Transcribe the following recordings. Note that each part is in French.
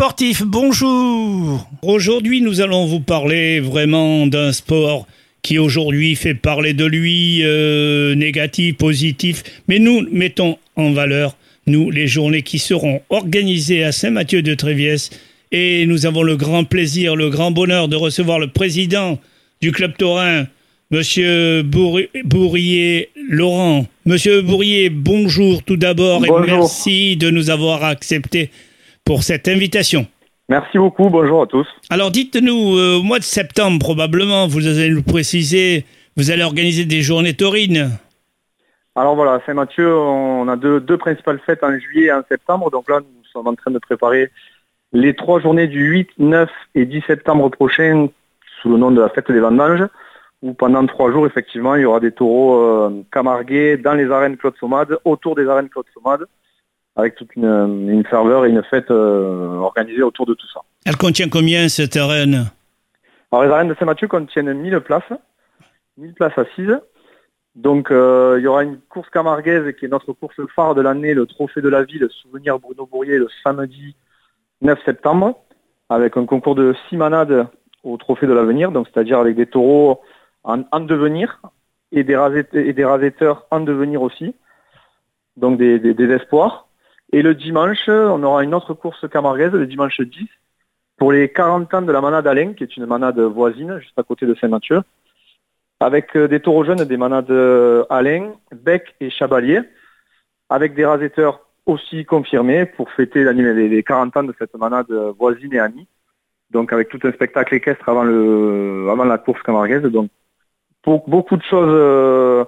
sportif, bonjour. Aujourd'hui, nous allons vous parler vraiment d'un sport qui aujourd'hui fait parler de lui, euh, négatif, positif, mais nous mettons en valeur, nous, les journées qui seront organisées à Saint-Mathieu de Tréviès, et nous avons le grand plaisir, le grand bonheur de recevoir le président du club taurin, Monsieur Bourrier Laurent. Monsieur Bourrier, bonjour tout d'abord et merci de nous avoir accepté pour cette invitation. Merci beaucoup, bonjour à tous. Alors dites-nous, euh, au mois de septembre probablement, vous allez nous préciser, vous allez organiser des journées taurines Alors voilà, Saint-Mathieu, on a deux, deux, principales fêtes en juillet et en septembre, donc là nous sommes en train de préparer les trois journées du 8, 9 et 10 septembre prochain sous le nom de la fête des vendanges où pendant trois jours, effectivement, il y aura des taureaux euh, camargués dans les arènes Claude Sommade, autour des arènes Claude Sommade, avec toute une, ferveur et une fête euh, organisée autour de tout ça. Elle contient combien cette arène? Alors les arènes de Saint-Mathieu contiennent 1000 places, 1000 places assises. Donc euh, il y aura une course camarguaise qui est notre course phare de l'année, le Trophée de la Ville, souvenir Bruno Bourrier, le samedi 9 septembre, avec un concours de six manades au Trophée de l'Avenir, donc c'est-à-dire avec des taureaux en, devenir et des, et des rasetteurs en devenir aussi, donc des, des, espoirs. Et le dimanche, on aura une autre course camarguaise, le dimanche 10, pour les 40 ans de la manade Alain, qui est une manade voisine, juste à côté de Saint-Mathieu, avec euh, des taureaux jeunes, des manades Alain, Bec et Chabalier, avec des rasetteurs aussi confirmés pour fêter les 40 ans de cette manade voisine et amie. Donc avec tout un spectacle équestre avant, avant la course camarguaise. Donc beaucoup de choses, euh,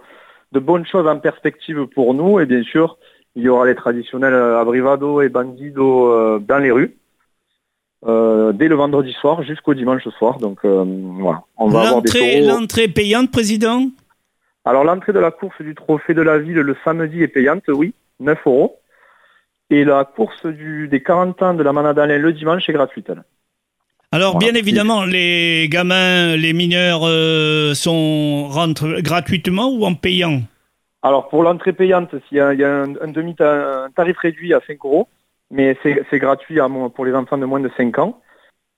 de bonnes choses en perspective pour nous. Et bien sûr, il y aura les traditionnels abrivado et bandido euh, dans les rues. Euh, dès le vendredi soir jusqu'au dimanche soir. Donc voilà, on va avoir des L'entrée payante, président? Alors l'entrée de la course du trophée de la ville le samedi est payante, oui, 9 euros. Et la course du, des 40 ans de la Manadalin le dimanche est gratuite. Alors, bien évidemment, les gamins, les mineurs euh, sont rentrent gratuitement ou en payant? Alors, pour l'entrée payante, il y a, un, demi tarif réduit à 5 euros, mais c'est gratuit pour les enfants de moins de 5 ans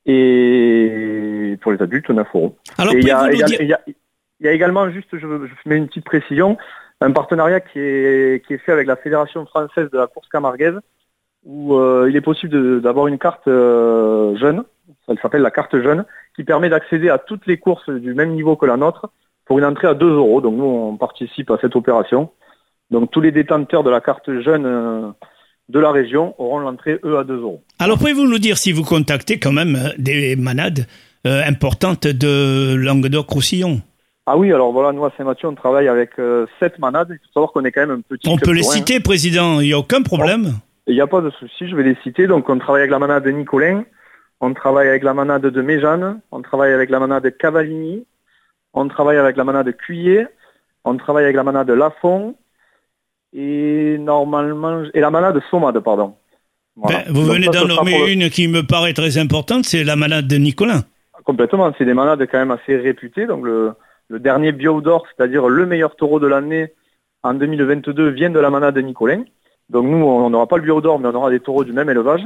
et pour les adultes, 9 euros. Alors, il y, a, également, juste, je, je, mets une petite précision, un partenariat qui est, qui est fait avec la Fédération française de la course camarguaise, où euh, il est possible d'avoir une carte euh, jeune ça s'appelle la carte jeune, qui permet d'accéder à toutes les courses du même niveau que la nôtre pour une entrée à 2 euros. Donc nous, on participe à cette opération. Donc tous les détenteurs de la carte jeune euh, de la région auront l'entrée, eux, à 2 euros. Alors pouvez-vous nous dire si vous contactez quand même euh, des manades euh, importantes de Languedoc-Roussillon? Ah oui, alors voilà, nous à Saint-Mathieu, on travaille avec 7 manades. Il faut savoir qu'on est quand même un petit... On peut les citer, Président, il n'y a aucun problème? Il n'y a pas de souci, je vais les citer. Donc on travaille avec la manade de Nicolin, on travaille avec la manade de Méjeanne, on travaille avec la manade de Cavallini, on travaille avec la manade de Cuyer, on travaille avec la manade de Lafont et normalement et la manade de Sommade, pardon. Ben, vous venez d'en nommer une qui me paraît très importante, c'est la manade de Nicolin. Complètement, c'est des manades quand même assez réputées. Donc le, dernier bio d'or, c'est-à-dire le meilleur taureau de l'année en 2022, vient de la manade de Nicolin. Donc nous, on n'aura pas le bio d'or, mais on aura des taureaux du même élevage.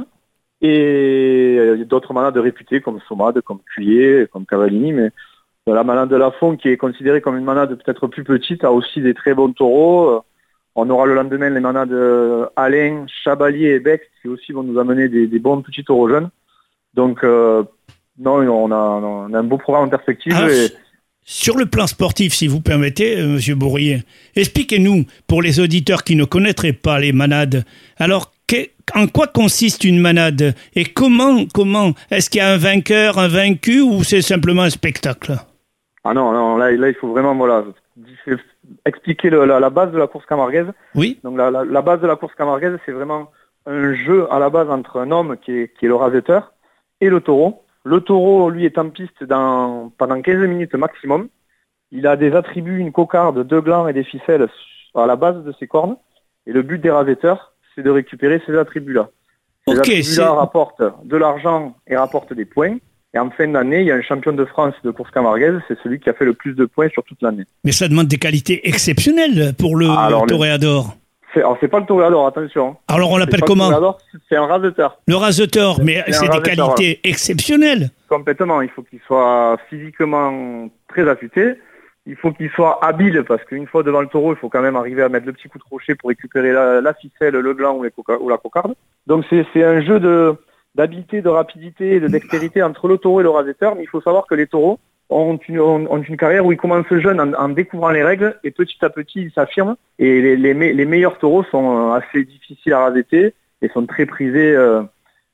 Et euh, d'autres manades réputés comme Somade, comme Cuyer, comme Cavallini, mais la manade de la Fond, qui est considérée comme une manade peut-être plus petite, a aussi des très bons taureaux. Euh, on aura le lendemain les manades euh, Alain, Chabalier et Beck, qui aussi vont nous amener des, bons petits taureaux jeunes. Donc, non, on a, un beau programme en perspective. Ah, sur le plan sportif, si vous permettez, Monsieur Bourrier, expliquez-nous, pour les auditeurs qui ne connaîtraient pas les manades, alors en quoi consiste une manade et comment, comment Est-ce qu'il y a un vainqueur, un vaincu ou c'est simplement un spectacle? Ah non, non là, là, il faut vraiment voilà, expliquer la, base de la course camarguaise. Oui. Donc la, base de la course camarguaise, c'est vraiment un jeu à la base entre un homme qui est, qui est le rasetteur et le taureau. Le taureau, lui, est en piste dans, pendant 15 minutes maximum. Il a des attributs, une cocarde, deux glands et des ficelles à la base de ses cornes. Et le but des rasetteurs, c'est de récupérer ces attributs-là. Ces attributs-là rapportent de l'argent et rapportent des points. Et en fin d'année, il y a un champion de France de course camarguaise, c'est celui qui a fait le plus de points sur toute l'année. Mais ça demande des qualités exceptionnelles pour le toréador. c'est, alors c'est pas le toréador, attention. Alors on l'appelle le comment c'est un raseteur. Le raseteur, mais C'est des qualités exceptionnelles. Complètement. Il faut qu'il soit physiquement très affûté. Il faut qu'il soit habile parce qu'une fois devant le taureau, il faut quand même arriver à mettre le petit coup de crochet pour récupérer la, la ficelle, le gland ou, les coca- ou la cocarde. Donc c'est un jeu de, d'habileté, de rapidité et de dextérité entre le taureau et le raseteur. Mais il faut savoir que les taureaux ont une, carrière où ils commencent jeunes en, en découvrant les règles et petit à petit ils s'affirment. Et les, les, me- les meilleurs taureaux sont euh, assez difficiles à raseter et sont très prisés euh,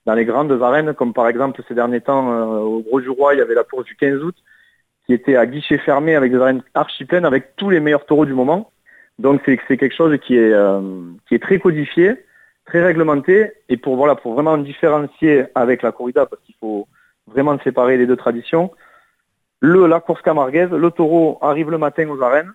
dans les grandes arènes, comme par exemple ces derniers temps euh, au Gros du Roi, il y avait la course du 15 août qui était à guichet fermé avec des arènes archi pleines avec tous les meilleurs taureaux du moment. Donc c'est quelque chose qui est très codifié, très réglementé et pour voilà pour vraiment différencier avec la corrida parce qu'il faut vraiment séparer les deux traditions. Le la course camarguaise, le taureau arrive le matin aux arènes,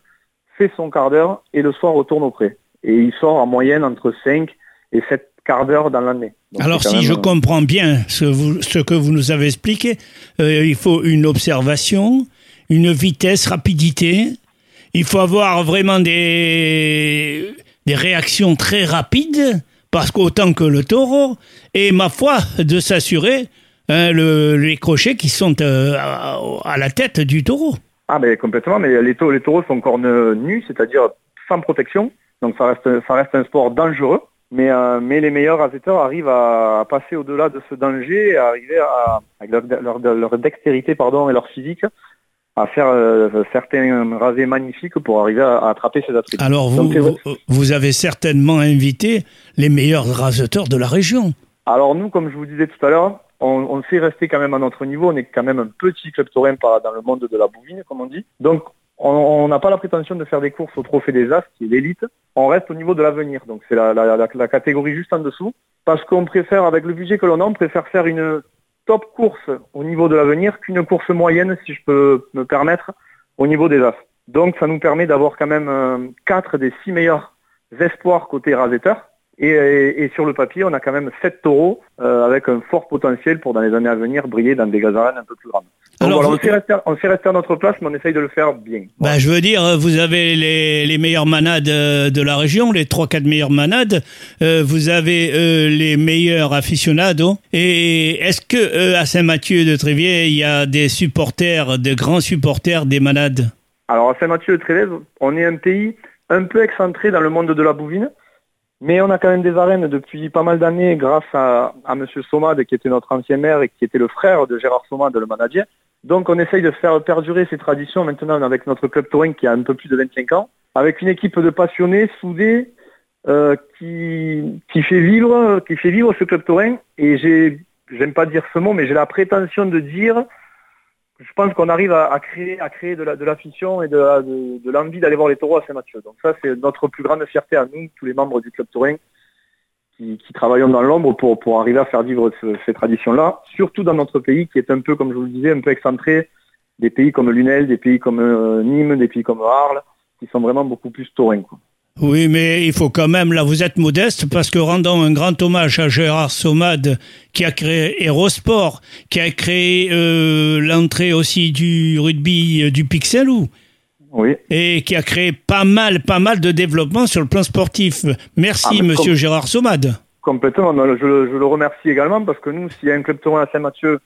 fait son quart d'heure et le soir retourne au pré. Et il sort en moyenne entre 5 et 7 quarts d'heure dans l'année. Alors si même, je comprends bien ce, vous- ce que vous nous avez expliqué, euh, il faut une observation, une vitesse, rapidité. Il faut avoir vraiment des, des réactions très rapides, parce qu'autant que le taureau, et ma foi, de s'assurer hein, le- les crochets qui sont euh, à, la tête du taureau. Ah ben complètement, mais les, taureaux, les taureaux sont cornes nus, c'est-à-dire sans protection, donc ça reste, ça reste un sport dangereux, mais, euh, mais les meilleurs raseteurs arrivent à, passer au-delà de ce danger à arriver à, avec leur, leur, leur dextérité pardon, et leur physique à faire euh, certains rasés magnifiques pour arriver à, à attraper ces attributs. Alors vous, Donc, vous, vous avez certainement invité les meilleurs raseteurs de la région. Alors nous, comme je vous disais tout à l'heure, on, on sait rester quand même à notre niveau. On est quand même un petit club taurin dans le monde de la bovine, comme on dit. Donc on on n'a pas la prétention de faire des courses au trophée des As, qui est l'élite. On reste au niveau de l'avenir. Donc c'est la, la, la, la catégorie juste en dessous. Parce qu'on préfère, avec le budget que l'on a, on préfère faire une top course au niveau de l'avenir qu'une course moyenne, si je peux me permettre, au niveau des As. Donc ça nous permet d'avoir quand même euh, quatre des six meilleurs espoirs côté rasetteur. Et, et- et sur le papier, on a quand même sept taureaux euh, avec un fort potentiel pour dans les années à venir briller dans des arènes un peu plus grandes. Donc Alors, voilà, on sait, rester, on sait rester à notre place, mais on essaye de le faire bien. Ben, je veux dire, vous avez les, les meilleures manades euh, de la région, les 3-4 meilleures manades. Euh, vous avez euh, les meilleurs aficionados. Et est-ce que euh, à Saint-Mathieu de Tréviers, il y a des supporters, de grands supporters des manades? Alors à Saint-Mathieu-de-Trévez, on est un pays un peu excentré dans le monde de la bouvine, mais on a quand même des arènes depuis pas mal d'années grâce à, à Monsieur Somade, qui était notre ancien maire et qui était le frère de Gérard Somade, le manager. Donc on essaye de faire perdurer ces traditions maintenant avec notre club touring qui a un peu plus de 25 ans, avec une équipe de passionnés soudés euh, qui, qui fait vivre qui fait vivre ce club touring. Et j'ai j'aime pas dire ce mot, mais j'ai la prétention de dire je pense qu'on arrive à, créer, de la, de et de, l'envie d'aller voir les taureaux à Saint-Mathieu. Donc ça, c'est notre plus grande fierté à nous, tous les membres du club touring, qui, travaillons dans l'ombre pour, arriver à faire vivre ce- ces traditions-là, surtout dans notre pays qui est un peu, comme je vous le disais, un peu excentré, des pays comme Lunel, des pays comme euh, Nîmes, des pays comme Arles, qui sont vraiment beaucoup plus taurins. Oui, mais il faut quand même, là vous êtes modeste, parce que rendons un grand hommage à Gérard Somade, qui a créé Aérosport, qui a créé euh, l'entrée aussi du rugby euh, du Pixelou. Oui. et qui a créé pas mal, pas mal de développement sur le plan sportif. Merci, Ah, monsieur Gérard Somade. Complètement. Je, le- je le remercie également parce que nous, s'il y a un club taurin à Saint-Mathieu,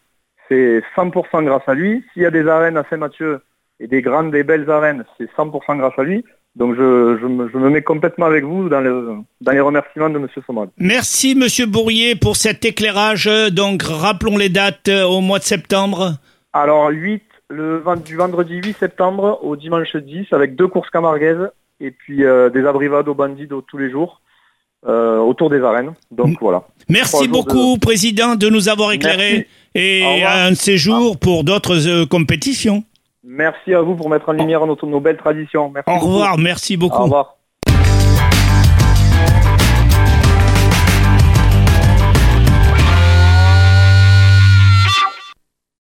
c'est 100% grâce à lui. S'il y a des arènes à Saint-Mathieu et des grandes et belles arènes, c'est 100% grâce à lui. Donc je, je, me, je me mets complètement avec vous dans, le, dans les remerciements de Monsieur Somad. Merci, monsieur Bourrier, pour cet éclairage. Donc, rappelons les dates euh, au mois de septembre. Alors 8, le du vendredi 8 septembre au dimanche 10 avec deux courses camarguaises et puis euh, des abrivades au bandido tous les jours euh, autour des arènes. Donc voilà. Merci beaucoup, président, de nous avoir. Merci. Au Et un jours pour d'autres euh, compétitions. Merci à vous pour mettre en lumière nos, nos belles traditions. Merci Au beaucoup. revoir, merci beaucoup. Au revoir.